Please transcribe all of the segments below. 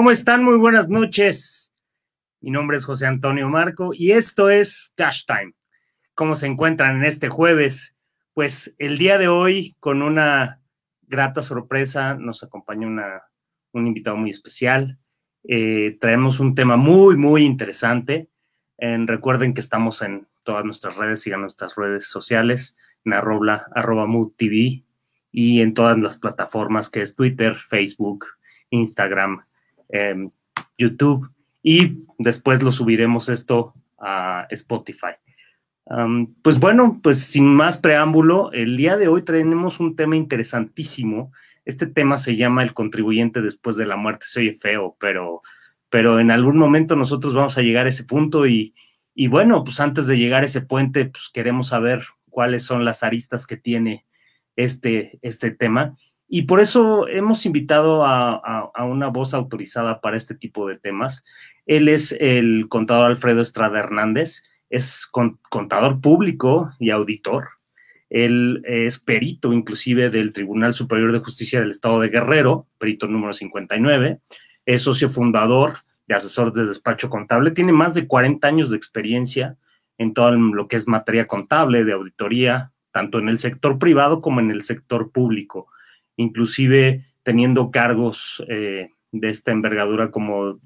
¿Cómo están? Muy buenas noches. Mi nombre es José Antonio Marco y esto es Cash Time. ¿Cómo se encuentran en este jueves? Pues el día de hoy, con una grata sorpresa, nos acompaña una, un invitado muy especial. Eh, traemos un tema muy, muy interesante. recuerden que estamos en todas nuestras redes, sigan nuestras redes sociales, en arroba, arroba mood TV y en todas las plataformas que es Twitter, Facebook, Instagram, em, YouTube y después lo subiremos esto a Spotify. pues bueno, pues sin más preámbulo, el día de hoy tenemos un tema interesantísimo. Este tema se llama el contribuyente después de la muerte. Se oye feo, pero, pero en algún momento nosotros vamos a llegar a ese punto y, y bueno, pues antes de llegar a ese puente, pues queremos saber cuáles son las aristas que tiene este, este tema. Y por eso hemos invitado a, una voz autorizada para este tipo de temas. Él es el contador Alfredo Estrada Hernández, es contador público y auditor. Él es perito inclusive del Tribunal Superior de Justicia del Estado de Guerrero, perito número 59. Es socio fundador de asesor de despacho contable. Tiene más de 40 años de experiencia en todo lo que es materia contable, de auditoría, tanto en el sector privado como en el sector público, inclusive teniendo cargos eh, de esta envergadura como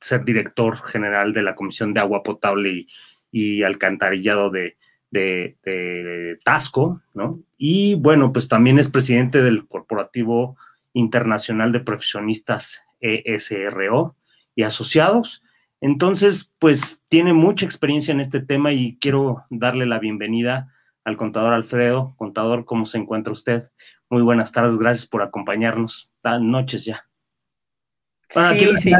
ser director general de la Comisión de Agua Potable y, Alcantarillado de, de, Tasco, ¿no? Y bueno, pues también es presidente del Corporativo Internacional de Profesionistas ESRO y Asociados. Entonces, pues tiene mucha experiencia en este tema y quiero darle la bienvenida al contador Alfredo. Contador, ¿cómo se encuentra usted? Muy buenas tardes, gracias por acompañarnos. Tan noches ya. Bueno, aquí sí,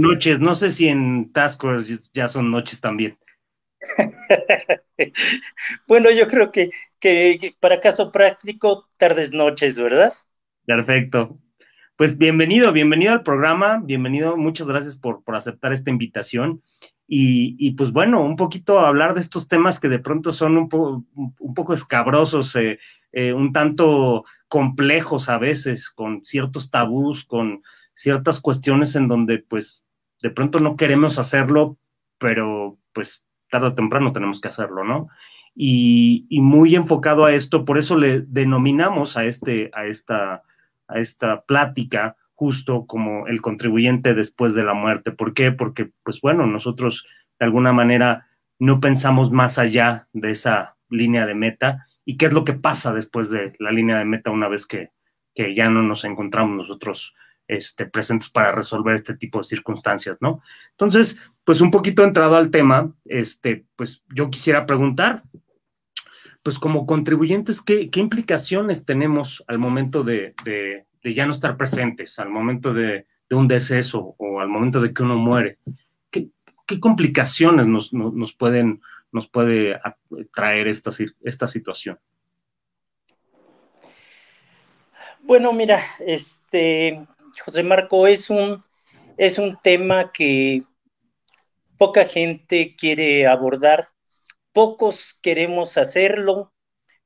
noches, no sé si en Tasco ya son noches también. bueno, yo creo que, que para caso práctico, tardes, noches, ¿verdad? Perfecto. Pues bienvenido, bienvenido al programa, bienvenido, muchas gracias por, por aceptar esta invitación. Y, pues bueno, un poquito hablar de estos temas que de pronto son un, poco escabrosos, eh, eh, un tanto complejos a veces, con ciertos tabús, con ciertas cuestiones en donde pues de pronto no queremos hacerlo, pero pues tarde o temprano tenemos que hacerlo, ¿no? Y, y muy enfocado a esto, por eso le denominamos a, este, a, esta, a esta plática justo como el contribuyente después de la muerte. ¿Por qué? Porque, pues bueno, nosotros de alguna manera no pensamos más allá de esa línea de meta y qué es lo que pasa después de la línea de meta una vez que, ya no nos encontramos nosotros este, presentes para resolver este tipo de circunstancias, ¿no? Entonces, pues un poquito entrado al tema, este, pues yo quisiera preguntar, pues como contribuyentes, ¿qué, implicaciones tenemos al momento de ya no estar presentes al momento de, un deceso o al momento de que uno muere. ¿Qué, complicaciones nos, pueden, nos puede traer esta, esta situación? Bueno, mira, este, José Marco, es un, es un tema que poca gente quiere abordar, pocos queremos hacerlo,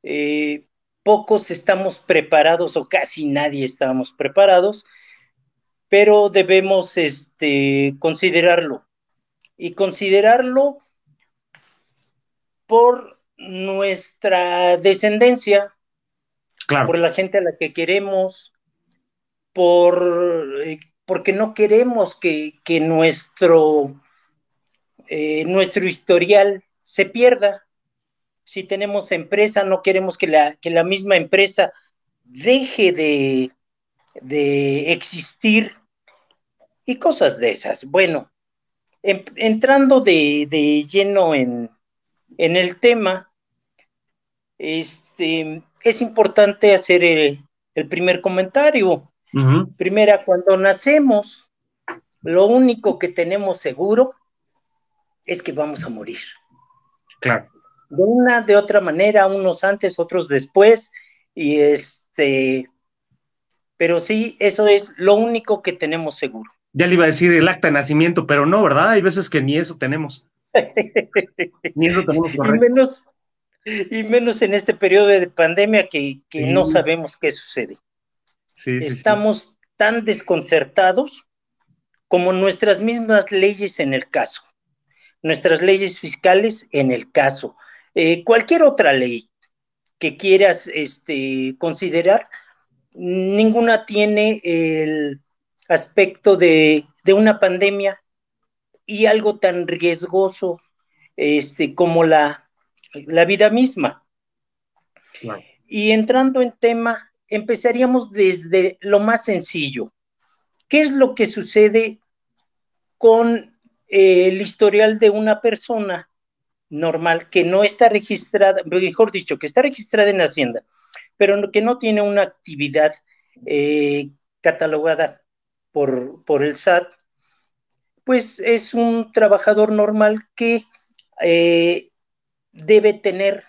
eh, pocos estamos preparados o casi nadie estamos preparados, pero debemos este, considerarlo. Y considerarlo por nuestra descendencia, por la gente a la que queremos, por, eh, porque no queremos que, nuestro, eh, nuestro historial se pierda si tenemos empresa, no queremos que la, que la misma empresa deje de, existir y cosas de esas. Bueno, entrando de, lleno en, el tema, este, es importante hacer el, primer comentario. Primera, cuando nacemos, lo único que tenemos seguro es que vamos a morir. Claro de una, de otra manera, unos antes, otros después, y este, pero sí, eso es lo único que tenemos seguro. Ya le iba a decir el acta de nacimiento, pero no, ¿verdad? Hay veces que ni eso tenemos. ni eso tenemos Y menos, y menos en este periodo de pandemia que, no sabemos qué sucede. Estamos tan desconcertados como nuestras mismas leyes en el caso, nuestras leyes fiscales en el caso, eh, cualquier otra ley que quieras este, considerar, ninguna tiene el aspecto de, una pandemia y algo tan riesgoso este, como la, la vida misma. Y entrando en tema, empezaríamos desde lo más sencillo. ¿Qué es lo que sucede con eh, el historial de una persona normal que no está registrada, mejor dicho, que está registrada en Hacienda, pero que no tiene una actividad eh, catalogada por, por, el SAT, pues es un trabajador normal que eh, debe tener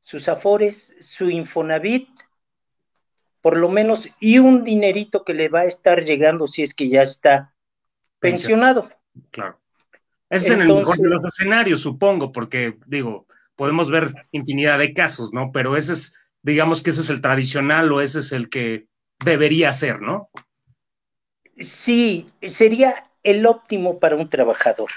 sus afores, su Infonavit, por lo menos, y un dinerito que le va a estar llegando si es que ya está pensionado. Claro. Ese es en el mejor de los escenarios, supongo, porque digo, podemos ver infinidad de casos, ¿no? Pero ese es, digamos que ese es el tradicional o ese es el que debería ser, ¿no? Sí, sería el óptimo para un trabajador.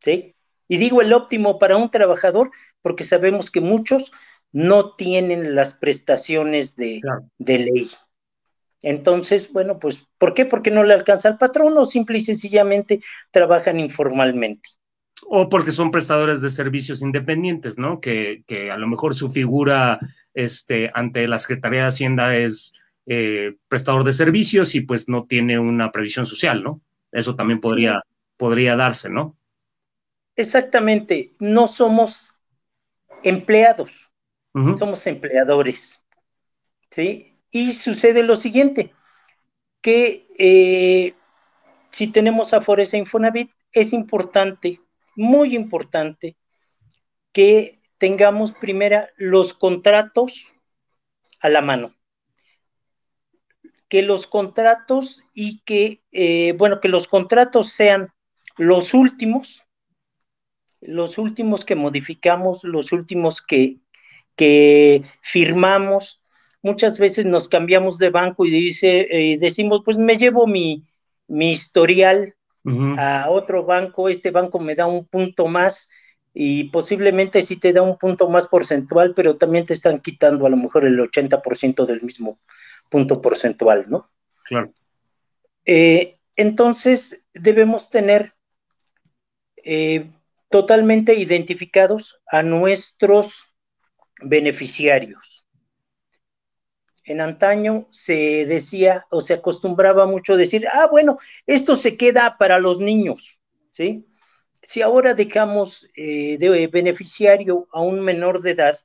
¿sí? Y digo el óptimo para un trabajador porque sabemos que muchos no tienen las prestaciones de, de ley. Entonces, bueno, pues, ¿por qué? Porque no le alcanza al patrón o simple y sencillamente trabajan informalmente. O porque son prestadores de servicios independientes, ¿no? Que, a lo mejor su figura este, ante la Secretaría de Hacienda es eh, prestador de servicios y pues no tiene una previsión social, ¿no? Eso también podría, podría darse, ¿no? Exactamente, no somos empleados, somos empleadores, ¿sí? Y sucede lo siguiente, que eh, si tenemos Afores e Infonavit, es importante, muy importante, que tengamos primero los contratos a la mano. Que los contratos y que, eh, bueno, que los contratos sean los últimos, los últimos que modificamos, los últimos que, que firmamos, muchas veces nos cambiamos de banco y dice, eh, decimos, pues me llevo mi, historial a otro banco, este banco me da un punto más y posiblemente sí te da un punto más porcentual, pero también te están quitando a lo mejor el 80% del mismo punto porcentual, ¿no? Claro. Eh, entonces, debemos tener eh, totalmente identificados a nuestros beneficiarios en antaño se decía o se acostumbraba mucho a decir, ah, bueno, esto se queda para los niños, ¿sí? Si ahora dejamos eh, de beneficiario a un menor de edad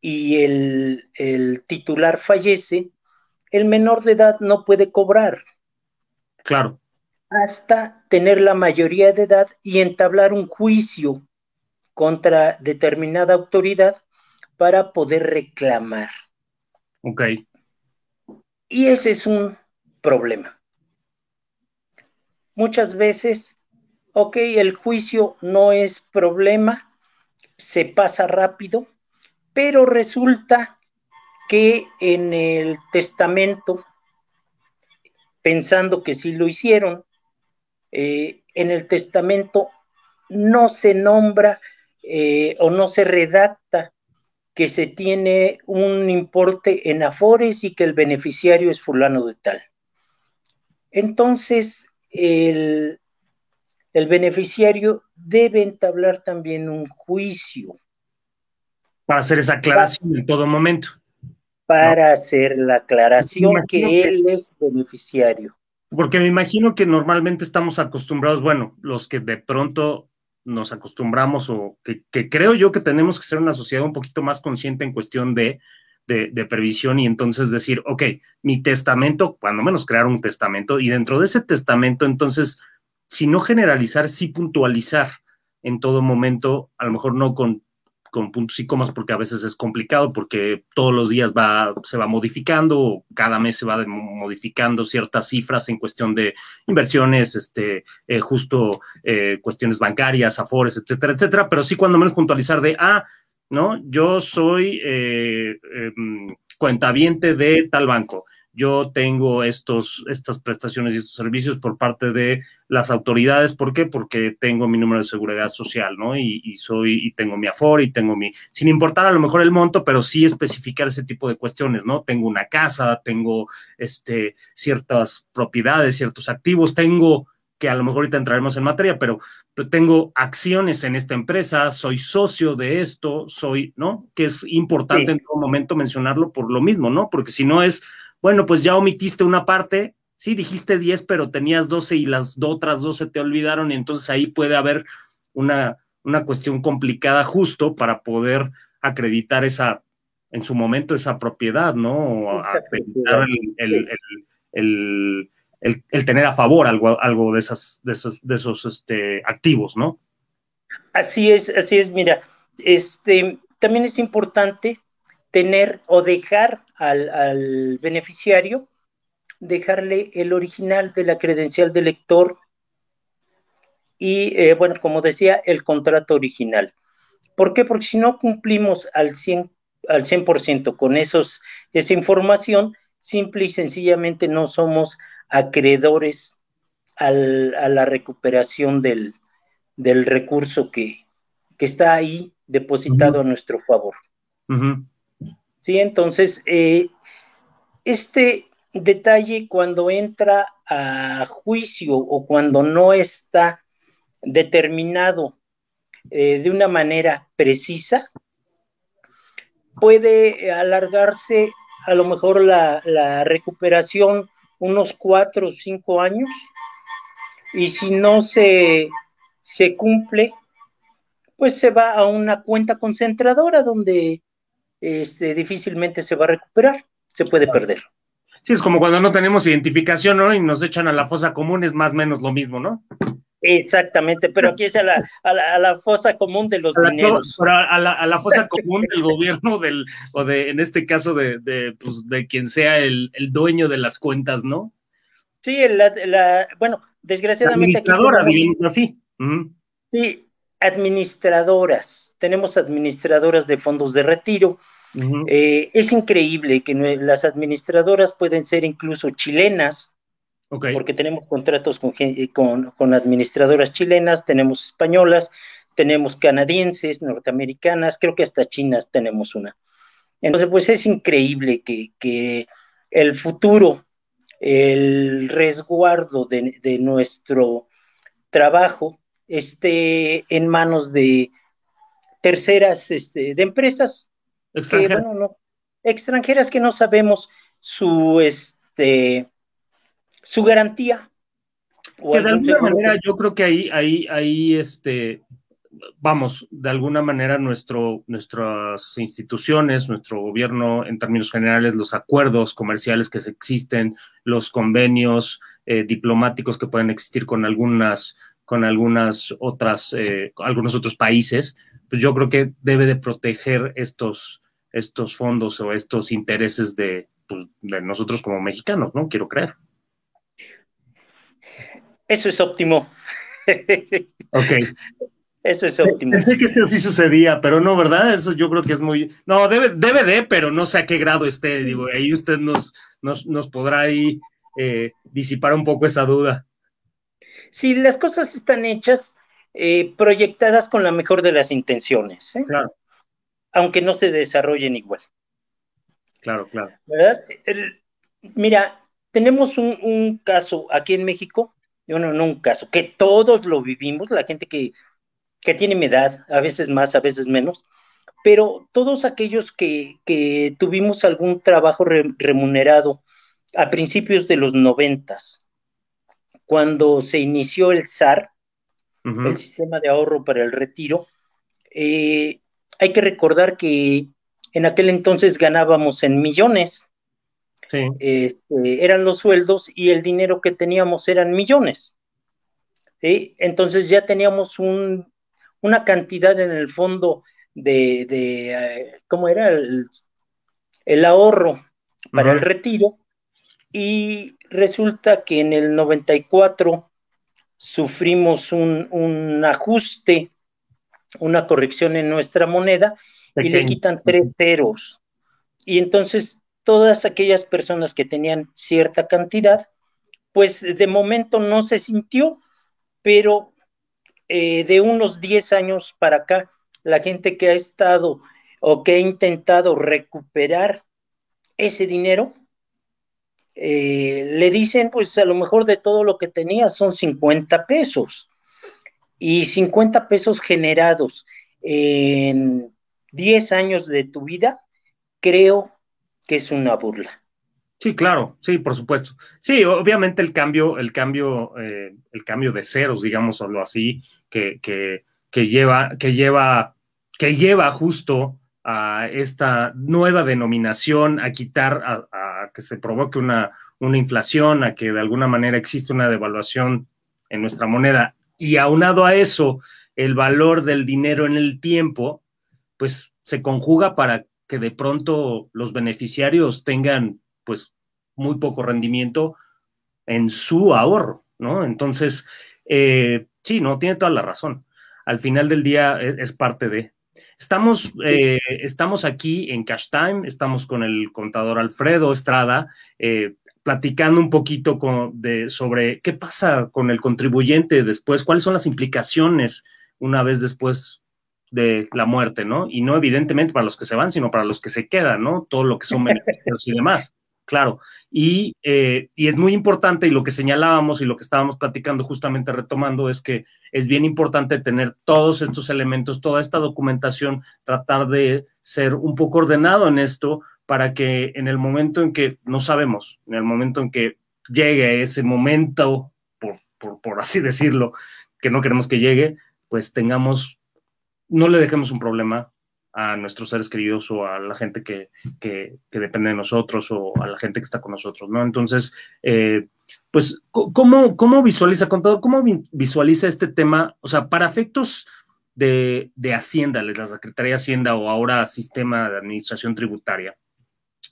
y el, el titular fallece, el menor de edad no puede cobrar. Claro. Hasta tener la mayoría de edad y entablar un juicio contra determinada autoridad para poder reclamar. Ok. Y ese es un problema. Muchas veces, ok, el juicio no es problema, se pasa rápido, pero resulta que en el testamento, pensando que sí lo hicieron, eh, en el testamento no se nombra eh, o no se redacta que se tiene un importe en Afores y que el beneficiario es fulano de tal. Entonces, el, el beneficiario debe entablar también un juicio. Para hacer esa aclaración en todo momento. Para hacer la aclaración que él es beneficiario. Porque me imagino que normalmente estamos acostumbrados, bueno, los que de pronto nos acostumbramos o que, creo yo que tenemos que ser una sociedad un poquito más consciente en cuestión de, de, previsión y entonces decir, ok, mi testamento, cuando menos crear un testamento y dentro de ese testamento, entonces, si no generalizar, sí puntualizar en todo momento, a lo mejor no con con puntos y comas porque a veces es complicado porque todos los días va, se va modificando, cada mes se va modificando ciertas cifras en cuestión de inversiones, este, eh, justo eh, cuestiones bancarias, afores, etcétera, etcétera, pero sí cuando menos puntualizar de, ah, ¿no? Yo soy eh, em, cuentaviente de tal banco, yo tengo estos, estas prestaciones y estos servicios por parte de las autoridades. ¿Por qué? Porque tengo mi número de seguridad social, ¿no? Y, y soy, y tengo mi AFOR y tengo mi, sin importar a lo mejor el monto, pero sí especificar ese tipo de cuestiones, ¿no? Tengo una casa, tengo este, ciertas propiedades, ciertos activos, tengo que a lo mejor ahorita entraremos en materia, pero pues tengo acciones en esta empresa, soy socio de esto, soy, ¿no? Que es importante en todo momento mencionarlo por lo mismo, ¿no? Porque si no es, bueno, pues ya omitiste una parte, sí dijiste 10, pero tenías 12 y las otras 12 te olvidaron y entonces ahí puede haber una, una cuestión complicada justo para poder acreditar esa, en su momento, esa propiedad, ¿no? O acreditar el, el el, tener a favor algo, algo de, esas, de esos, de esos este, activos, ¿no? Así es, así es, mira, este, también es importante tener o dejar al, beneficiario, dejarle el original de la credencial de lector y, eh, bueno, como decía, el contrato original. ¿Por qué? Porque si no cumplimos al 100%, al 100 con esos, esa información, simple y sencillamente no somos acreedores a la recuperación del, recurso que, está ahí depositado a nuestro favor. Sí, entonces, eh, este detalle cuando entra a juicio o cuando no está determinado eh, de una manera precisa, puede alargarse a lo mejor la, la recuperación unos cuatro o cinco años y si no se, se cumple, pues se va a una cuenta concentradora donde este, difícilmente se va a recuperar, se puede perder. Sí, es como cuando no tenemos identificación, ¿no? Y nos echan a la fosa común, es más o menos lo mismo, ¿no? Exactamente, pero aquí es a la, a la, fosa común de los dineros. a, la, a, la, fosa común del gobierno, del, o de, en este caso, de, de, pues, de quien sea el, el, dueño de las cuentas, ¿no? Sí, la, bueno, desgraciadamente. Administradora, así. Sí, administradoras. Tenemos administradoras de fondos de retiro. Eh, es increíble que las administradoras pueden ser incluso chilenas, porque tenemos contratos con, con, administradoras chilenas, tenemos españolas, tenemos canadienses, norteamericanas, creo que hasta chinas tenemos una. Entonces, pues es increíble que, el futuro, el resguardo de, nuestro trabajo esté en manos de terceras, este, de empresas extranjeras. Que, no, extranjeras que no sabemos su, este, su garantía. Que de alguna manera yo creo que ahí, ahí, ahí, este, vamos, de alguna manera nuestro, nuestras instituciones, nuestro gobierno, en términos generales, los acuerdos comerciales que existen, los convenios eh, diplomáticos que pueden existir con algunas, con algunas otras, eh, algunos otros países, pues yo creo que debe de proteger estos, estos fondos o estos intereses de, pues, de nosotros como mexicanos, ¿no? Quiero creer. Eso es óptimo. ok. Eso es óptimo. Pensé que eso sí sucedía, pero no, ¿verdad? Eso yo creo que es muy. No, debe, debe de, pero no sé a qué grado esté. Digo, ahí usted nos, nos, podrá ahí eh, disipar un poco esa duda. Sí, las cosas están hechas, eh, proyectadas con la mejor de las intenciones. ¿eh? Claro. Aunque no se desarrollen igual. Claro, claro. ¿Verdad? mira, tenemos un, un caso aquí en México no, no un caso, que todos lo vivimos, la gente que, tiene mi edad, a veces más, a veces menos, pero todos aquellos que, tuvimos algún trabajo remunerado a principios de los noventas, cuando se inició el SAR, el sistema de ahorro para el retiro, eh, hay que recordar que en aquel entonces ganábamos en millones este, eran los sueldos y el dinero que teníamos eran millones. Entonces ya teníamos una cantidad en el fondo de, eh, ¿cómo era? El, ahorro para el retiro. Y resulta que en el 94 sufrimos un, un ajuste, una corrección en nuestra moneda y le quitan tres ceros. Y entonces todas aquellas personas que tenían cierta cantidad, pues de momento no se sintió, pero eh, de unos 10 años para acá, la gente que ha estado o que ha intentado recuperar ese dinero, eh, le dicen, pues a lo mejor de todo lo que tenía son 50 pesos. Y 50 pesos generados en 10 años de tu vida, creo que es una burla. Sí, claro, sí, por supuesto. Sí, obviamente el cambio, el cambio, eh, el cambio de ceros, digamos, así, que, que, que, lleva, que lleva, que lleva justo a esta nueva denominación, a quitar, a, que se provoque una, una inflación, a que de alguna manera existe una devaluación en nuestra moneda. Y aunado a eso, el valor del dinero en el tiempo, pues se conjuga para que de pronto los beneficiarios tengan pues muy poco rendimiento en su ahorro, ¿no? Entonces, eh, sí, no, tiene toda la razón. Al final del día e, es, parte de. Estamos, eh, estamos aquí en Cash Time, estamos con el contador Alfredo Estrada, eh, platicando un poquito de, sobre qué pasa con el contribuyente después, cuáles son las implicaciones una vez después de la muerte, ¿no? Y no evidentemente para los que se van, sino para los que se quedan, ¿no? Todo lo que son beneficios y demás, claro. Y, eh, y, es muy importante, y lo que señalábamos y lo que estábamos platicando justamente retomando, es que es bien importante tener todos estos elementos, toda esta documentación, tratar de ser un poco ordenado en esto para que en el momento en que, no sabemos, en el momento en que llegue ese momento, por, por, por así decirlo, que no queremos que llegue, pues tengamos no le dejemos un problema a nuestros seres queridos o a la gente que, depende de nosotros o a la gente que está con nosotros, ¿no? Entonces, eh, pues, ¿cómo, ¿cómo, visualiza, contador, cómo visualiza este tema? O sea, para efectos de, Hacienda, la Secretaría de Hacienda o ahora Sistema de Administración Tributaria,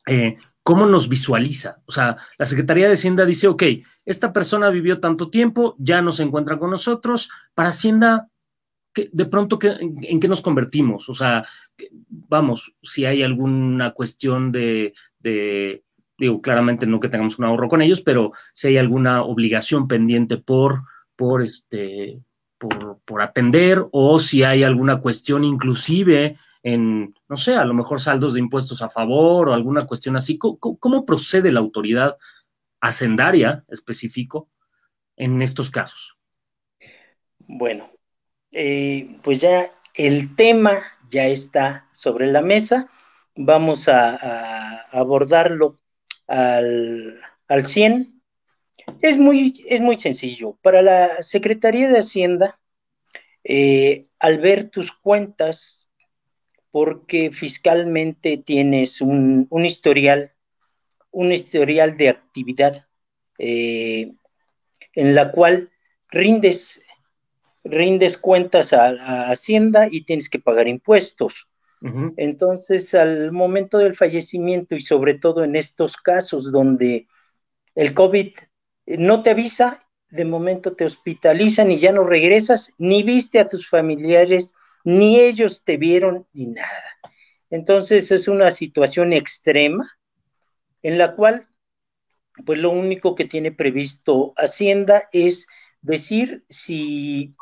eh, ¿cómo nos visualiza? O sea, la Secretaría de Hacienda dice, ok, esta persona vivió tanto tiempo, ya no se encuentra con nosotros, para Hacienda, de pronto, en, qué nos convertimos? O sea, vamos, si hay alguna cuestión de, digo, claramente no que tengamos un ahorro con ellos, pero si hay alguna obligación pendiente por, por este, por, atender, o si hay alguna cuestión inclusive en, no sé, a lo mejor saldos de impuestos a favor o alguna cuestión así. cómo procede la autoridad hacendaria específico en estos casos? Bueno, eh, pues ya el tema ya está sobre la mesa. Vamos a, abordarlo al, al 100. Es muy, es muy sencillo. Para la Secretaría de Hacienda, eh, al ver tus cuentas, porque fiscalmente tienes un, historial, un historial de actividad eh, en la cual rindes rindes cuentas a, Hacienda y tienes que pagar impuestos. Entonces, al momento del fallecimiento y sobre todo en estos casos donde el COVID no te avisa, de momento te hospitalizan y ya no regresas, ni viste a tus familiares, ni ellos te vieron, ni nada. Entonces es una situación extrema en la cual, pues lo único que tiene previsto Hacienda es decir si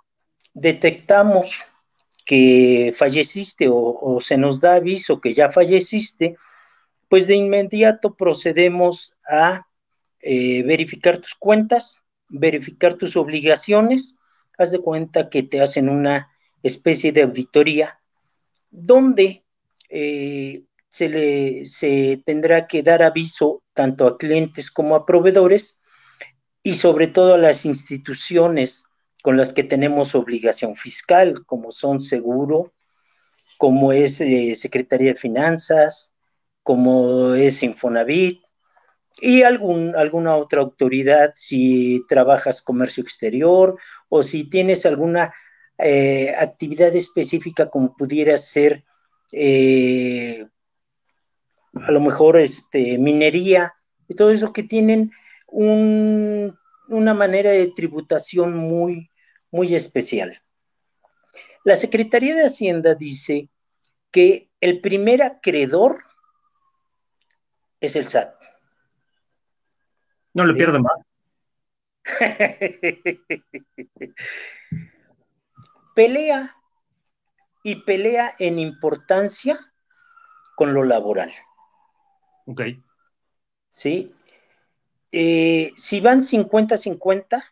detectamos que falleciste o, se nos da aviso que ya falleciste, pues de inmediato procedemos a eh, verificar tus cuentas, verificar tus obligaciones, haz de cuenta que te hacen una especie de auditoría donde eh, se, le, se tendrá que dar aviso tanto a clientes como a proveedores y sobre todo a las instituciones con las que tenemos obligación fiscal, como son seguro, como es eh, Secretaría de Finanzas, como es Infonavit y algún, alguna otra autoridad si trabajas comercio exterior o si tienes alguna eh, actividad específica como pudiera ser eh, a lo mejor este, minería y todo eso que tienen una manera de tributación muy, muy especial. La Secretaría de Hacienda dice que el primer acreedor es el SAT. No le pierden más. pelea y pelea en importancia con lo laboral. Ok. ¿Sí? Eh, si van 50-50,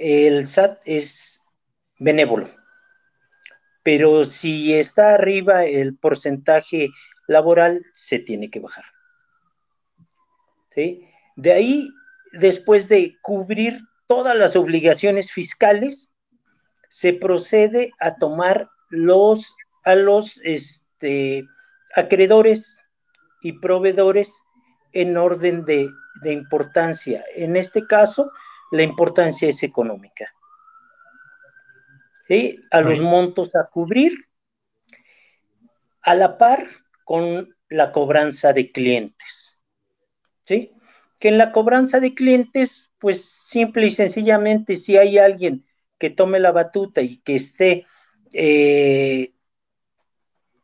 el SAT es benévolo. Pero si está arriba el porcentaje laboral, se tiene que bajar. ¿Sí? De ahí, después de cubrir todas las obligaciones fiscales, se procede a tomar los, a los este, acreedores y proveedores en orden de, importancia. En este caso, la importancia es económica. A los montos a cubrir, a la par con la cobranza de clientes. ¿Sí? Que en la cobranza de clientes, pues simple y sencillamente, si hay alguien que tome la batuta y que esté eh,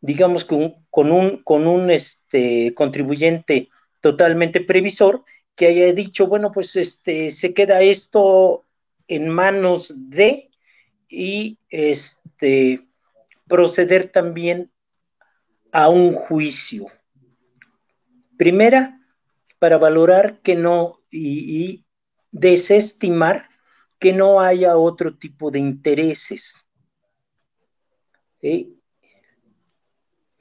digamos, con, con un, con un este, contribuyente totalmente previsor, que haya dicho, bueno, pues este, se queda esto en manos de y este, proceder también a un juicio. Primera, para valorar que no y, y desestimar que no haya otro tipo de intereses.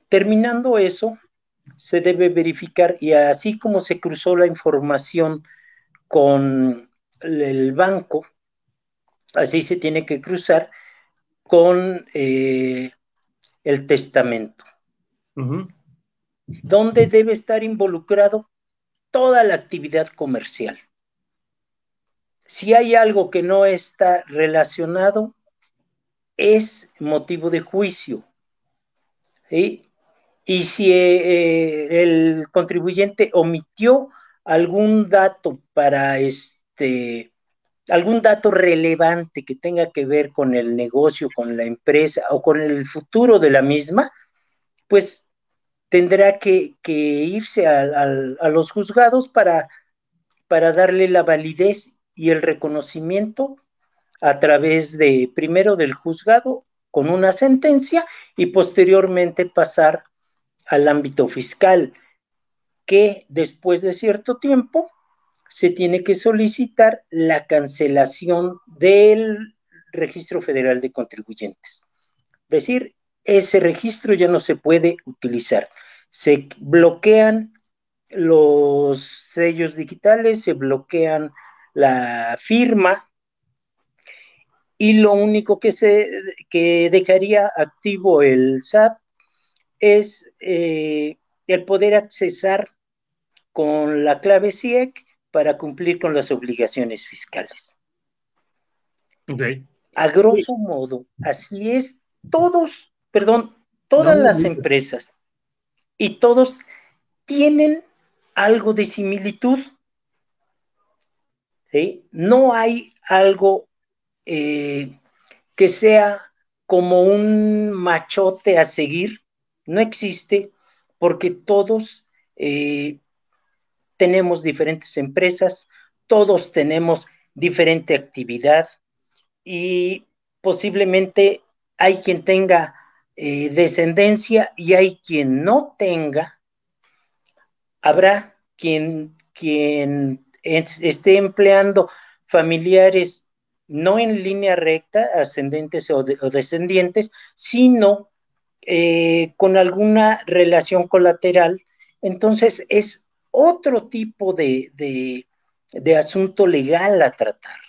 Terminando eso, se debe verificar y así como se cruzó la información con el banco, así se tiene que cruzar con eh, el testamento, donde debe estar involucrado toda la actividad comercial. Si hay algo que no está relacionado, es motivo de juicio. ¿sí? Y si eh, el contribuyente omitió algún dato para este, algún dato relevante que tenga que ver con el negocio, con la empresa o con el futuro de la misma, pues tendrá que, irse a, los juzgados para, para darle la validez y el reconocimiento a través de, primero del juzgado con una sentencia y posteriormente pasar al ámbito fiscal, que después de cierto tiempo se tiene que solicitar la cancelación del registro federal de contribuyentes. Es decir, ese registro ya no se puede utilizar. Se bloquean los sellos digitales, se bloquean la firma y lo único que, se, que dejaría activo el SAT es eh, el poder accesar con la clave CIEC para cumplir con las obligaciones fiscales. A grosso modo, así es, todos, perdón, todas las empresas y todos tienen algo de similitud. No hay algo eh, que sea como un machote a seguir, no existe porque todos eh, tenemos diferentes empresas, todos tenemos diferente actividad y posiblemente hay quien tenga eh, descendencia y hay quien no tenga. Habrá quien, quien esté empleando familiares no en línea recta, ascendentes o, descendientes, sino eh, con alguna relación colateral. Entonces es otro tipo de, asunto legal a tratar.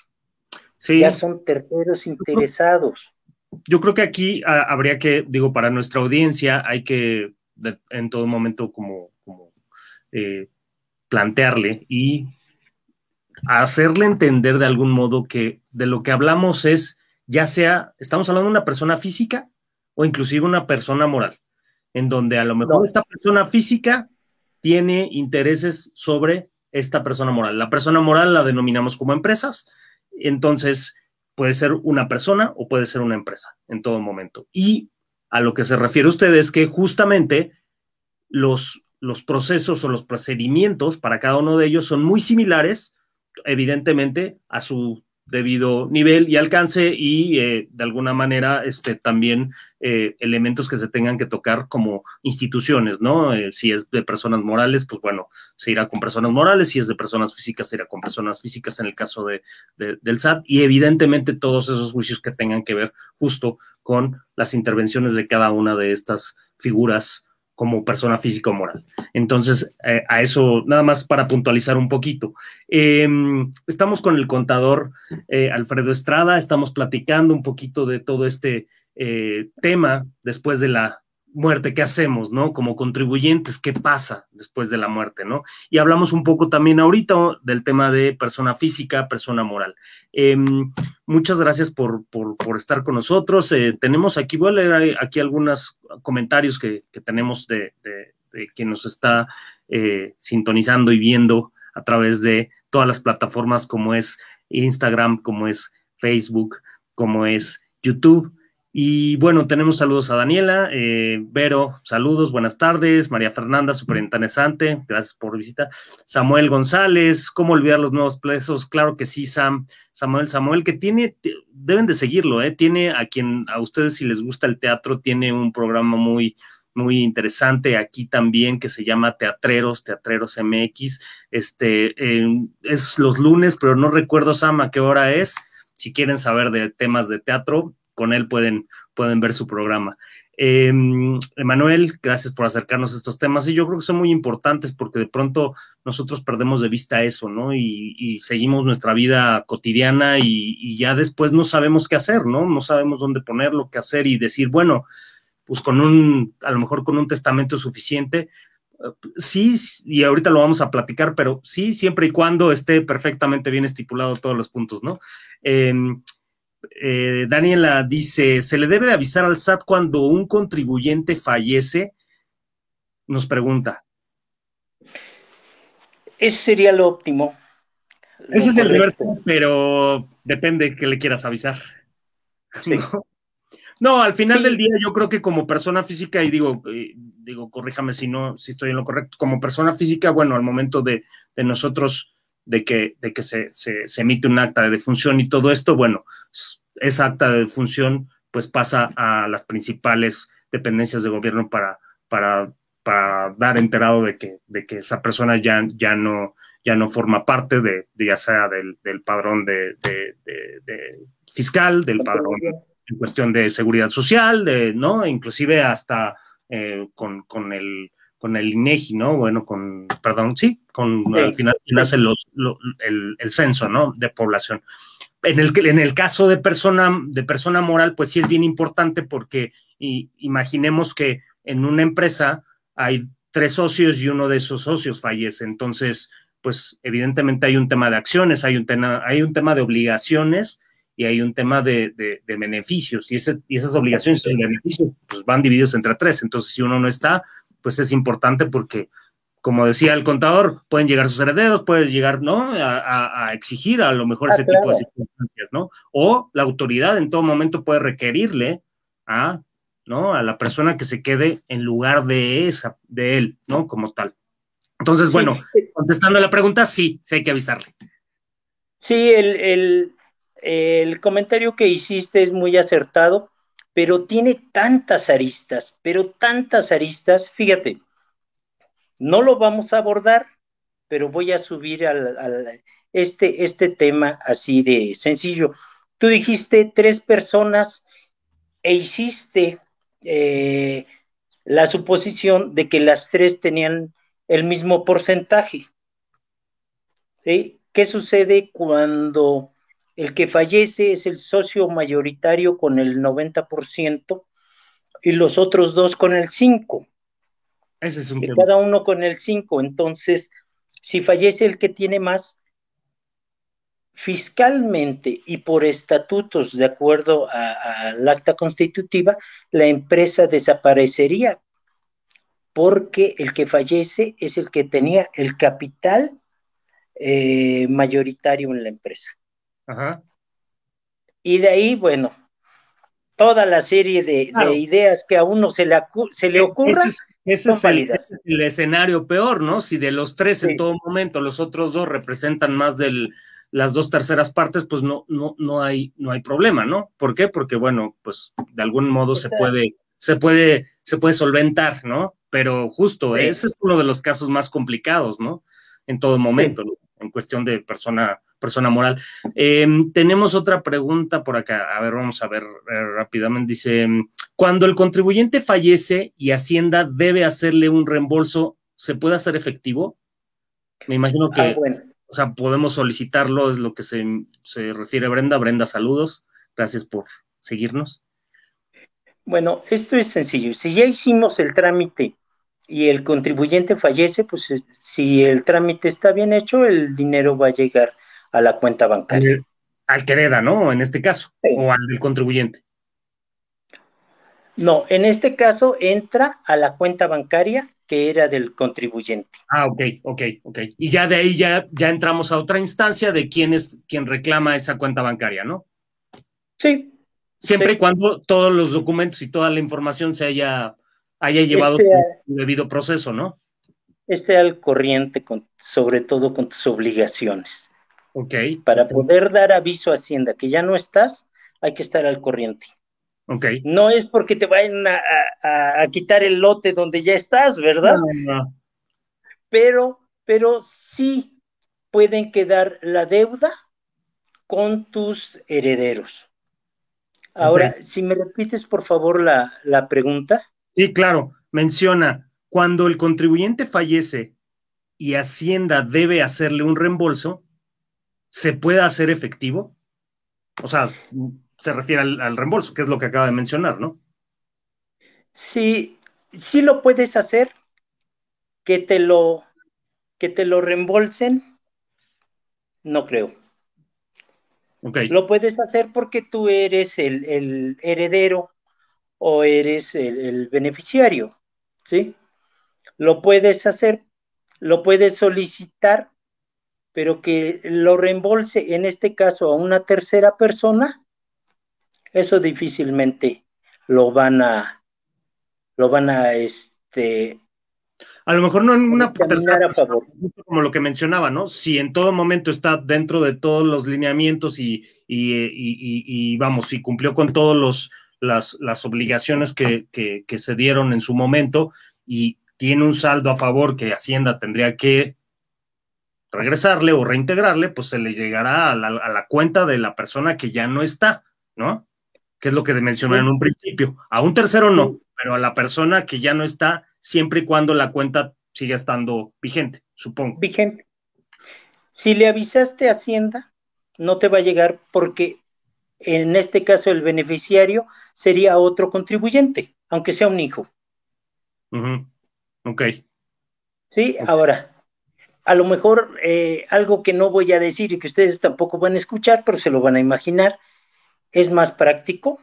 Sí. Ya son terceros interesados. Yo creo que aquí ah, habría que, digo, para nuestra audiencia hay que en todo momento como, como eh, plantearle y hacerle entender de algún modo que de lo que hablamos es, ya sea, estamos hablando de una persona física o inclusive una persona moral, en donde a lo mejor esta persona física tiene intereses sobre esta persona moral. La persona moral la denominamos como empresas, entonces puede ser una persona o puede ser una empresa en todo momento. Y a lo que se refiere usted es que justamente los, los procesos o los procedimientos para cada uno de ellos son muy similares, evidentemente, a su debido nivel y alcance y eh, de alguna manera este, también eh, elementos que se tengan que tocar como instituciones, ¿no? Eh, si es de personas morales, pues bueno, se irá con personas morales, si es de personas físicas, se irá con personas físicas en el caso de, del SAT y evidentemente todos esos juicios que tengan que ver justo con las intervenciones de cada una de estas figuras como persona física o moral. Entonces, eh, a eso, nada más para puntualizar un poquito. Em, estamos con el contador eh, Alfredo Estrada, estamos platicando un poquito de todo este eh, tema después de la muerte, ¿qué hacemos, no? Como contribuyentes, ¿qué pasa después de la muerte, no? Y hablamos un poco también ahorita del tema de persona física, persona moral. Em, muchas gracias por, estar con nosotros. Eh, tenemos aquí, voy a leer aquí algunos comentarios que, tenemos de, quien nos está eh, sintonizando y viendo a través de todas las plataformas como es Instagram, como es Facebook, como es YouTube. Y bueno, tenemos saludos a Daniela, eh, Vero, saludos, buenas tardes, María Fernanda, súper interesante, gracias por visita. Samuel González, ¿cómo olvidar los nuevos presos? Claro que sí, Sam, Samuel, Samuel, que tiene, deben de seguirlo, ¿eh? Tiene a quien, a ustedes si les gusta el teatro, tiene un programa muy, muy interesante aquí también que se llama Teatreros, Teatreros MX. Este es los lunes, pero no recuerdo, Sam, a qué hora es. Si quieren saber de temas de teatro, con él pueden, pueden ver su programa. Em, Emanuel, gracias por acercarnos a estos temas y yo creo que son muy importantes porque de pronto nosotros perdemos de vista eso, ¿no? Y, seguimos nuestra vida cotidiana y, ya después no sabemos qué hacer, ¿no? No sabemos dónde ponerlo, qué hacer y decir, bueno, pues con un, a lo mejor con un testamento suficiente, sí, y ahorita lo vamos a platicar, pero sí, siempre y cuando esté perfectamente bien estipulado todos los puntos, ¿no? Em, eh, Daniela dice, ¿se le debe de avisar al SAT cuando un contribuyente fallece? Nos pregunta. Ese sería lo óptimo. Ese es el deber, pero depende que le quieras avisar. ¿No? al final del día yo creo que como persona física, y digo, eh, digo, corríjame si no, si estoy en lo correcto, como persona física, bueno, al momento de, nosotros, de que, de que se, se, emite un acta de defunción y todo esto, bueno, esa acta de defunción pues pasa a las principales dependencias de gobierno para, para, para dar enterado de que, de que esa persona ya, ya, no, ya no forma parte de, ya sea del, padrón de, fiscal, del padrón en cuestión de seguridad social, de, ¿no? Inclusive hasta eh, con, con, el con el INEGI, ¿no? Bueno, con, perdón, sí, con al final quien hace los, el, el, censo, ¿no? De población. En el, en el caso de persona, de persona moral, pues sí es bien importante porque imaginemos que en una empresa hay tres socios y uno de esos socios fallece. Entonces, pues evidentemente hay un tema de acciones, hay un tema, hay un tema de obligaciones y hay un tema de, beneficios. Y, ese, y esas obligaciones y beneficios pues, van divididos entre tres. Entonces, si uno no está, pues es importante porque como decía el contador, pueden llegar sus herederos, pueden llegar, ¿no? A, exigir a lo mejor ah, ese tipo de circunstancias, ¿no? O la autoridad en todo momento puede requerirle a, ¿no? A la persona que se quede en lugar de esa, de él, ¿no? Como tal. Entonces, bueno, contestando a la pregunta, sí, sí hay que avisarle. Sí, el, el comentario que hiciste es muy acertado, pero tiene tantas aristas, pero tantas aristas, fíjate, no lo vamos a abordar, pero voy a subir al, este, este tema así de sencillo. Tú dijiste tres personas e hiciste eh, la suposición de que las tres tenían el mismo porcentaje. ¿Sí? ¿Qué sucede cuando el que fallece es el socio mayoritario con el 90% y los otros dos con el 5%? Ese es un Cada uno con el 5. Entonces, si fallece el que tiene más, fiscalmente y por estatutos, de acuerdo al acta constitutiva, la empresa desaparecería porque el que fallece es el que tenía el capital eh, mayoritario en la empresa. Ajá. Y de ahí, bueno, toda la serie de, ideas que a uno se le, se le ocurra ese es, el, escenario peor, ¿no? Si de los tres en todo momento los otros dos representan más de las dos terceras partes, pues no, no, no, hay, no hay problema, ¿no? ¿Por qué? Porque, bueno, pues de algún modo se puede, se puede, se puede solventar, ¿no? Pero justo, ese es uno de los casos más complicados, ¿no? En todo momento, en cuestión de persona persona moral. Em, tenemos otra pregunta por acá. A ver, vamos a ver eh, rápidamente. Dice, cuando el contribuyente fallece y Hacienda debe hacerle un reembolso, ¿se puede hacer efectivo? Me imagino que, ah, o sea, podemos solicitarlo, es lo que se, se refiere Brenda. Brenda, saludos. Gracias por seguirnos. Bueno, esto es sencillo. Si ya hicimos el trámite y el contribuyente fallece, pues si el trámite está bien hecho, el dinero va a llegar a la cuenta bancaria. Al, que hereda, ¿no? En este caso, o al del contribuyente. No, en este caso entra a la cuenta bancaria que era del contribuyente. Ah, ok, ok, ok. Y ya de ahí ya, ya entramos a otra instancia de quién es quien reclama esa cuenta bancaria, ¿no? Sí. Siempre y cuando todos los documentos y toda la información se haya, haya llevado este, su debido proceso, ¿no? Esté al corriente, con, sobre todo con tus obligaciones. Ok. Para poder dar aviso a Hacienda que ya no estás, hay que estar al corriente. Ok. No es porque te vayan a, quitar el lote donde ya estás, ¿verdad? No, Pero, pero sí pueden quedar la deuda con tus herederos. Ahora, si me repites, por favor, la, la pregunta. Sí, claro. Menciona, cuando el contribuyente fallece y Hacienda debe hacerle un reembolso, se pueda hacer efectivo? O sea, se refiere al, reembolso, que es lo que acaba de mencionar, ¿no? Sí, sí lo puedes hacer, que te lo, que te lo reembolsen, no creo. Okay. Lo puedes hacer porque tú eres el, heredero o eres el, el, beneficiario, ¿sí? Lo puedes hacer, lo puedes solicitar pero que lo reembolse en este caso a una tercera persona, eso difícilmente lo van a, lo van a, este, a lo mejor no en una tercera a favor. como lo que mencionaba, ¿no? Si en todo momento está dentro de todos los lineamientos y, y, y, vamos, si cumplió con todas las, las obligaciones que, que, que se dieron en su momento y tiene un saldo a favor que Hacienda tendría que regresarle o reintegrarle, pues se le llegará a la, cuenta de la persona que ya no está, ¿no? Que es lo que mencioné en un principio. A un tercero no, pero a la persona que ya no está, siempre y cuando la cuenta siga estando vigente, supongo. Vigente. Si le avisaste a Hacienda, no te va a llegar porque en este caso el beneficiario sería otro contribuyente, aunque sea un hijo. Ok. Sí, ahora, a lo mejor eh, algo que no voy a decir y que ustedes tampoco van a escuchar, pero se lo van a imaginar, es más práctico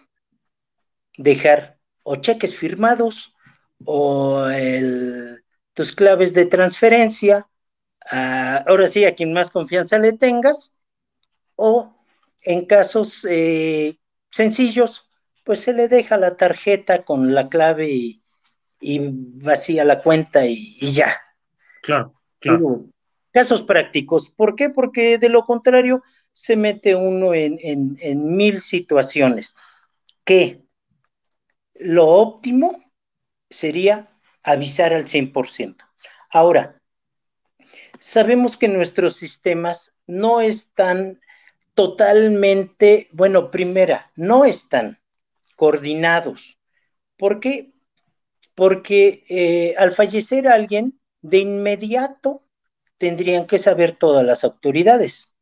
dejar o cheques firmados o tus claves de transferencia, ahora sí, a quien más confianza le tengas, o en casos eh, sencillos, pues se le deja la tarjeta con la clave y, vacía la cuenta y, ya. Claro, claro casos prácticos. ¿Por qué? Porque de lo contrario se mete uno en, mil situaciones. Que lo óptimo sería avisar al 100%. Ahora, sabemos que nuestros sistemas no están totalmente, bueno, primera, no están coordinados. ¿Por qué? Porque eh, al fallecer alguien, de inmediato tendrían que saber todas las autoridades.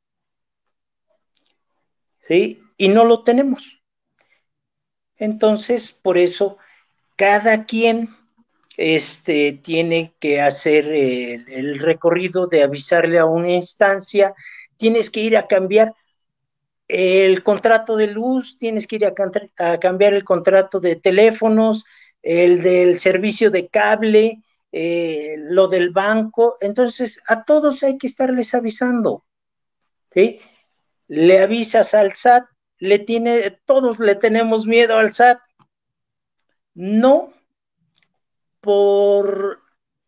¿Sí? Y no lo tenemos. Entonces, por eso, cada quien este, tiene que hacer el, recorrido de avisarle a una instancia, tienes que ir a cambiar el contrato de luz, tienes que ir a, a cambiar el contrato de teléfonos, el del servicio de cable, eh, lo del banco, entonces a todos hay que estarles avisando, ¿sí? Le avisas al SAT, le tiene, todos le tenemos miedo al SAT. No, por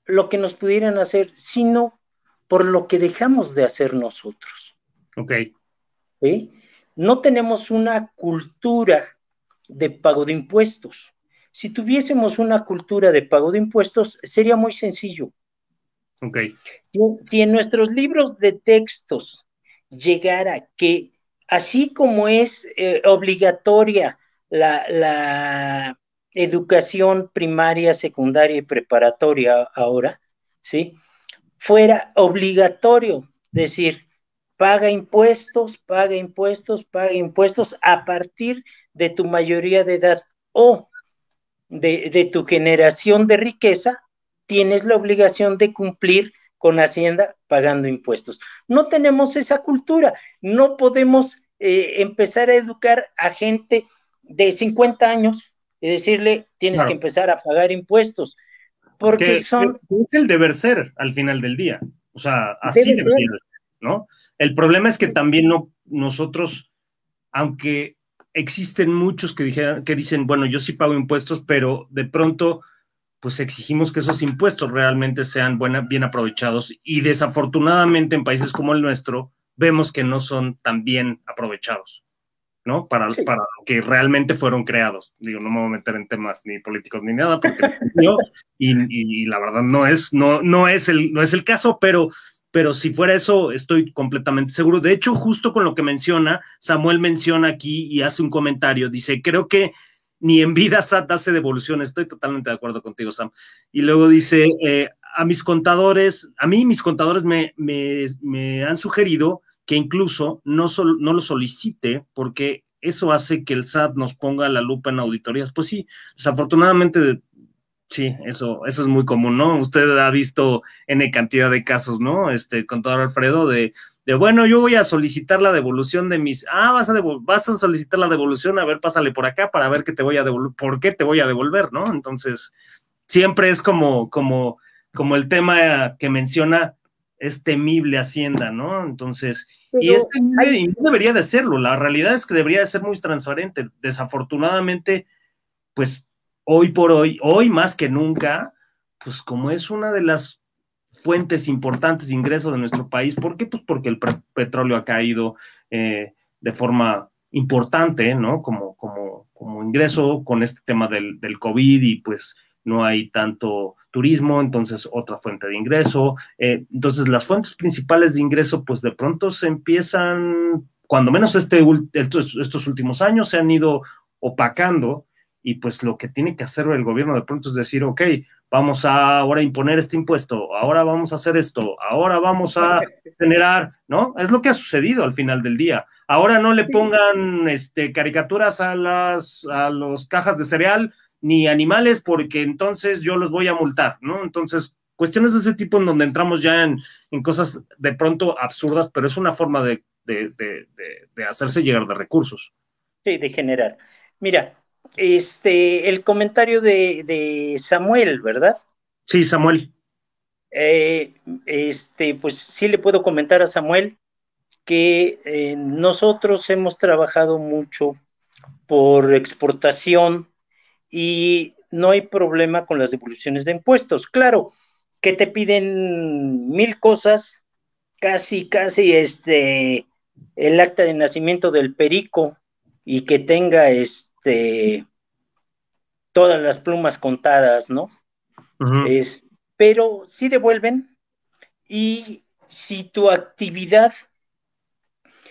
lo que nos pudieran hacer, sino por lo que dejamos de hacer nosotros. Ok. No tenemos una cultura de pago de impuestos. Si tuviésemos una cultura de pago de impuestos, sería muy sencillo. Ok. Si, en nuestros libros de textos llegara que, así como es eh, obligatoria la, la educación primaria, secundaria y preparatoria ahora, ¿sí? Fuera obligatorio decir, paga impuestos, paga impuestos, paga impuestos a partir de tu mayoría de edad o de, de tu generación de riqueza, tienes la obligación de cumplir con Hacienda pagando impuestos. No tenemos esa cultura, no podemos eh, empezar a educar a gente de 50 años y decirle, tienes que empezar a pagar impuestos, porque son... Es el deber ser al final del día, o sea, así debe ser, ¿no? El problema es que también no, nosotros, aunque existen muchos que, dijeran, que dicen, bueno, yo sí pago impuestos, pero de pronto pues exigimos que esos impuestos realmente sean buena, bien aprovechados y desafortunadamente en países como el nuestro vemos que no son tan bien aprovechados. ¿no? Para, para lo que realmente fueron creados. Digo, no me voy a meter en temas ni políticos ni nada, porque yo, y, y, la verdad no es, no, no es el, no es el caso, pero, pero si fuera eso, estoy completamente seguro. De hecho, justo con lo que menciona, Samuel menciona aquí y hace un comentario, dice, creo que ni en vida SAT hace devolución, estoy totalmente de acuerdo contigo, Sam. Y luego dice, eh, a mis contadores, a mí mis contadores me, me, han sugerido que incluso no, no lo solicite porque eso hace que el SAT nos ponga la lupa en auditorías. Pues sí, desafortunadamente, sí, eso, eso es muy común, ¿no? Usted ha visto N cantidad de casos, ¿no? Este, contador Alfredo, de, de bueno, yo voy a solicitar la devolución de mis, ah, vas a, vas a solicitar la devolución, a ver, pásale por acá para ver qué te voy a devolver, por qué te voy a devolver, ¿no? Entonces, siempre es como, como, como el tema que menciona es temible Hacienda, ¿no? Entonces, y este no debería de serlo, la realidad es que debería de ser muy transparente. Desafortunadamente, pues hoy por hoy, hoy más que nunca, pues como es una de las fuentes importantes de ingreso de nuestro país, ¿por qué? Pues porque el petróleo ha caído eh, de forma importante, ¿no? Como, como, como ingreso con este tema del, del COVID y pues no hay tanto turismo, entonces otra fuente de ingreso. Eh, entonces las fuentes principales de ingreso, pues de pronto se empiezan, cuando menos este, estos, estos últimos años, se han ido opacando y pues lo que tiene que hacer el gobierno de pronto es decir, ok, vamos a ahora imponer este impuesto, ahora vamos a hacer esto, ahora vamos a generar, ¿no? Es lo que ha sucedido al final del día. Ahora no le pongan este, caricaturas a las a los cajas de cereal, ni animales porque entonces yo los voy a multar, ¿no? Entonces, cuestiones de ese tipo en donde entramos ya en, cosas de pronto absurdas, pero es una forma de, hacerse llegar de recursos. Sí, de generar. Mira, este, el comentario de, Samuel, ¿verdad? Sí, Samuel. Eh, este, pues sí le puedo comentar a Samuel que eh, nosotros hemos trabajado mucho por exportación y no hay problema con las devoluciones de impuestos. Claro, que te piden mil cosas, casi, casi este, el acta de nacimiento del perico y que tenga este, todas las plumas contadas, ¿no? es, pero sí devuelven y si tu actividad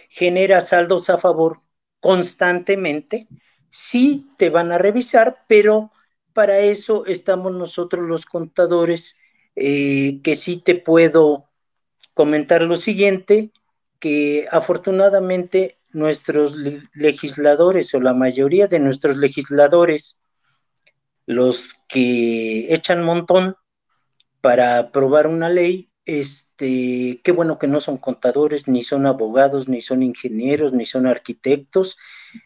genera saldos a favor constantemente, sí te van a revisar, pero para eso estamos nosotros los contadores, eh, que sí te puedo comentar lo siguiente, que afortunadamente nuestros legisladores o la mayoría de nuestros legisladores, los que echan montón para aprobar una ley, este, qué bueno que no son contadores, ni son abogados, ni son ingenieros, ni son arquitectos,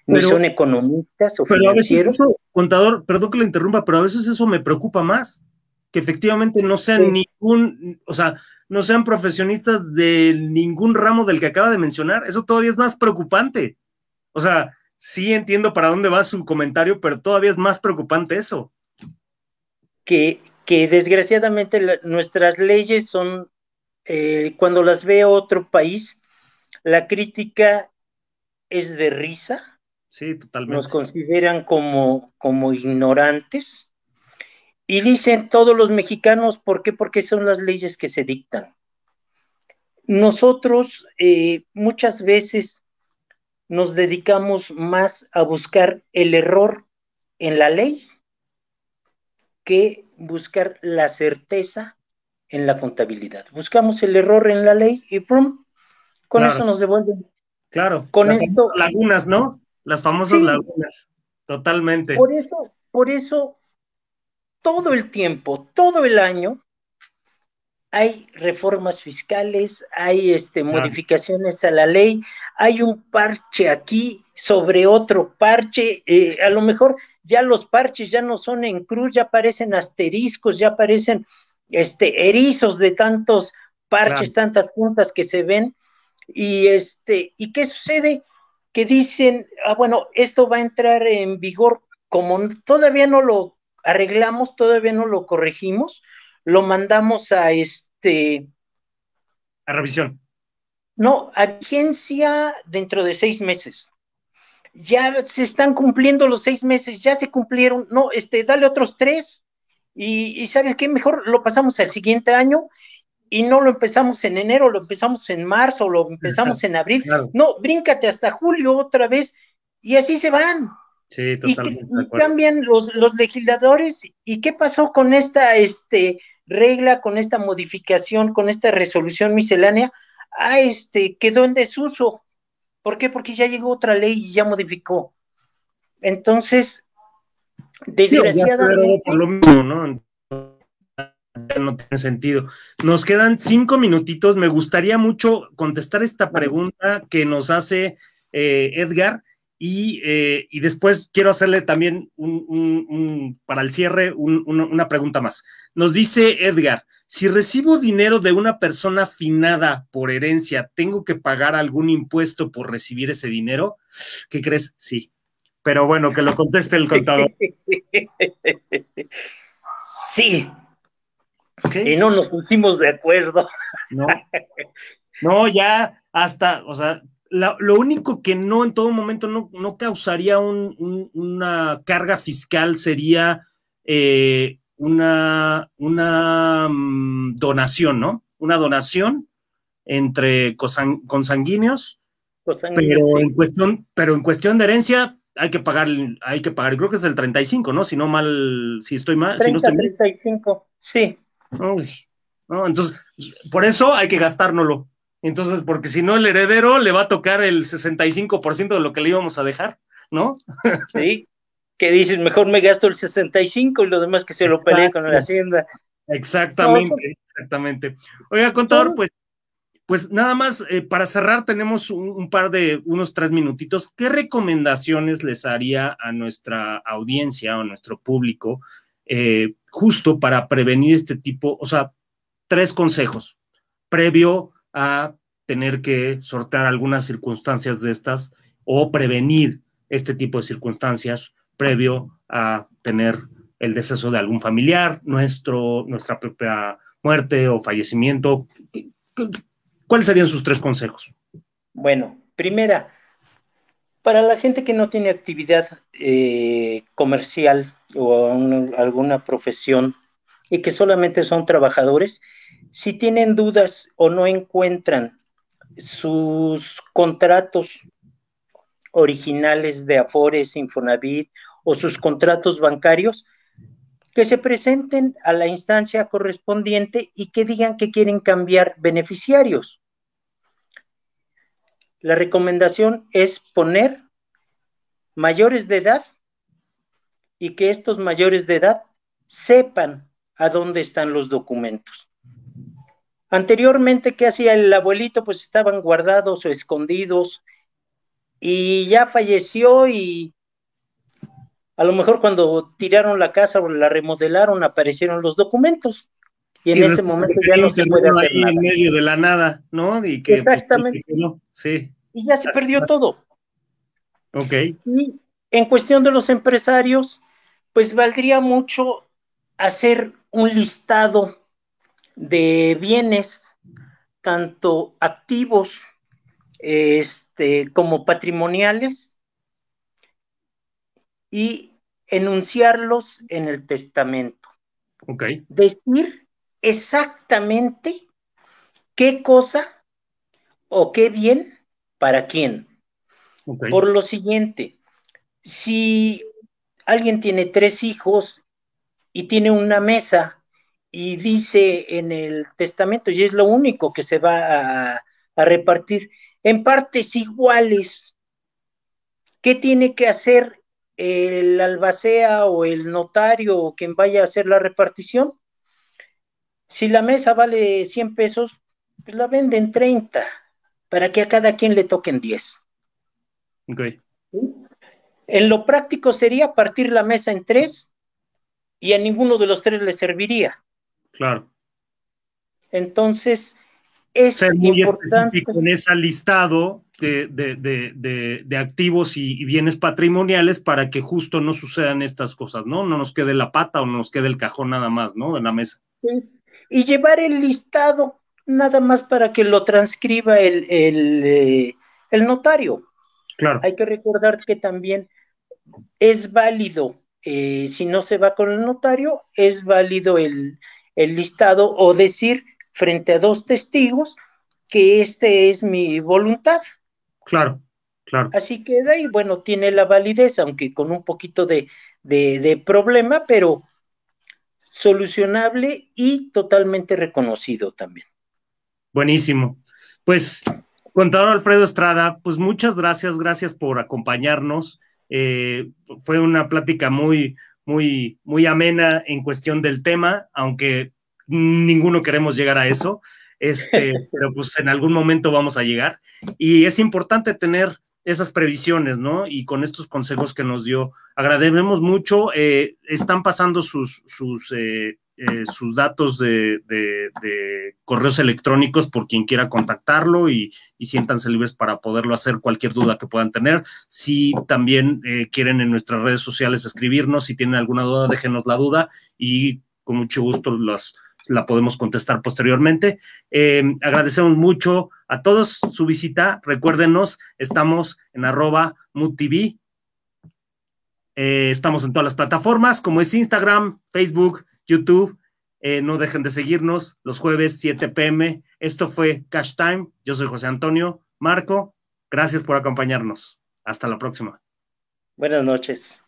ni son economistas o pero a veces eso, contador, perdón que le interrumpa, pero a veces eso me preocupa más, que efectivamente no sean ningún, o sea, no sean profesionistas de ningún ramo del que acaba de mencionar, eso todavía es más preocupante. O sea, sí entiendo para dónde va su comentario, pero todavía es más preocupante eso. Que, que desgraciadamente nuestras leyes son, eh, cuando las ve otro país, la crítica es de risa. Sí, totalmente. Nos consideran como, como ignorantes. Y dicen todos los mexicanos, ¿por qué? Porque son las leyes que se dictan. Nosotros eh, muchas veces nos dedicamos más a buscar el error en la ley que buscar la certeza en la contabilidad. Buscamos el error en la ley y ¡pum! con eso nos devuelven. Claro, con las esto, lagunas, ¿no? Las famosas lagunas, totalmente. Por eso, por eso, todo el tiempo, todo el año, hay reformas fiscales, hay este, modificaciones a la ley, hay un parche aquí sobre otro parche, eh, a lo mejor ya los parches ya no son en cruz, ya parecen asteriscos, ya parecen este, erizos de tantos parches, tantas puntas que se ven. Y este, ¿y qué sucede? Que dicen, ah, bueno, esto va a entrar en vigor, como todavía no lo arreglamos, todavía no lo corregimos, lo mandamos a este. A revisión. No, a vigencia dentro de seis meses ya se están cumpliendo los seis meses, ya se cumplieron, no, este, dale otros tres, y, sabes qué, mejor lo pasamos al siguiente año y no lo empezamos en enero, lo empezamos en marzo, lo empezamos en abril, no, bríncate hasta julio otra vez, y así se van. Sí, totalmente. Y, cambian los, los, legisladores, ¿y qué pasó con esta este, regla, con esta modificación, con esta resolución miscelánea? Ah, este, quedó en desuso ¿Por qué? Porque ya llegó otra ley y ya modificó. Entonces, desgraciadamente. por lo mismo, ¿no? no tiene sentido. Nos quedan cinco minutitos. Me gustaría mucho contestar esta pregunta que nos hace eh, Edgar eh, y, después quiero hacerle también un, para el cierre una pregunta más. Nos dice Edgar, si recibo dinero de una persona finada por herencia, ¿tengo que pagar algún impuesto por recibir ese dinero? ¿Qué crees? Sí. Pero bueno, que lo conteste el contador. Sí. Y no nos pusimos de acuerdo. No. No, ya hasta, o sea, lo único que no en todo momento no, causaría una carga fiscal sería eh, una, una mm, donación, ¿no? Una donación entre consanguíneos, pero, en cuestión, pero en cuestión de herencia hay que pagar, hay que pagar, creo que es el 35, ¿no? Si no mal, si estoy mal. si no estoy 35, sí. no, entonces, por eso hay que gastárnoslo. Entonces, porque si no, el heredero le va a tocar el 65% de lo que le íbamos a dejar, ¿no? Sí, que dices, mejor me gasto el 65 y lo demás que se lo pelee con la hacienda. Exactamente, exactamente. Oiga, contador, pues, pues nada más, eh, para cerrar, tenemos un, par de, unos tres minutitos. ¿Qué recomendaciones les haría a nuestra audiencia o a nuestro público eh, justo para prevenir este tipo, o sea, tres consejos previo a tener que sortear algunas circunstancias de estas o prevenir este tipo de circunstancias previo a tener el deceso de algún familiar, nuestro, nuestra propia muerte o fallecimiento. ¿Cuáles serían sus tres consejos? Bueno, primera, para la gente que no tiene actividad eh, comercial o alguna profesión y que solamente son trabajadores, si tienen dudas o no encuentran sus contratos originales de Afores, Infonavit o sus contratos bancarios, que se presenten a la instancia correspondiente y que digan que quieren cambiar beneficiarios. La recomendación es poner mayores de edad y que estos mayores de edad sepan a dónde están los documentos. Anteriormente, ¿qué hacía el abuelito? Pues estaban guardados o escondidos y ya falleció y a lo mejor cuando tiraron la casa o la remodelaron aparecieron los documentos y en ese momento ya no se puede hacer nada. en medio de la nada, ¿no? Y que, pues, Exactamente. sí. Y ya se perdió todo. Ok. Y en cuestión de los empresarios, pues valdría mucho hacer un listado de bienes, tanto activos este, como patrimoniales, y enunciarlos en el testamento. Okay. Decir exactamente qué cosa o qué bien para quién. Por lo siguiente, si alguien tiene tres hijos y tiene una mesa y dice en el testamento, y es lo único que se va a, a repartir, en partes iguales, ¿qué tiene que hacer el albacea o el notario o quien vaya a hacer la repartición? Si la mesa vale 100 pesos, pues la venden 30 para que a cada quien le toquen 10. Okay. En lo práctico sería partir la mesa en tres y a ninguno de los tres le serviría. Claro. Entonces, es Ser muy importante. en ese listado de, de, activos y, bienes patrimoniales para que justo no sucedan estas cosas, ¿no? No nos quede la pata o no nos quede el cajón nada más, ¿no? En la mesa. Sí. Y llevar el listado nada más para que lo transcriba el, el, eh, el notario. Claro. Hay que recordar que también es válido, eh, si no se va con el notario, es válido el, el listado o decir frente a dos testigos que este es mi voluntad. Claro, claro. Así queda y bueno, tiene la validez, aunque con un poquito de, de, de problema, pero solucionable y totalmente reconocido también. Buenísimo. Pues, contador Alfredo Estrada, pues muchas gracias, gracias por acompañarnos. Eh, fue una plática muy, muy, muy amena en cuestión del tema, aunque ninguno queremos llegar a eso, este, pero pues en algún momento vamos a llegar. Y es importante tener esas previsiones, ¿no? Y con estos consejos que nos dio, agradecemos mucho. Eh, están pasando sus, sus eh, eh, sus datos de, correos electrónicos por quien quiera contactarlo y, siéntanse libres para poderlo hacer cualquier duda que puedan tener. Si también eh, quieren en nuestras redes sociales escribirnos, si tienen alguna duda, déjenos la duda y con mucho gusto la podemos contestar posteriormente. Eh, agradecemos mucho a todos su visita. Recuérdenos, estamos en arroba MUTV. estamos en todas las plataformas como es Instagram, Facebook, YouTube. Eh, no dejen de seguirnos los jueves 7 pm. Esto fue Cash Time. Yo soy José Antonio Marco. Gracias por acompañarnos. Hasta la próxima. Buenas noches.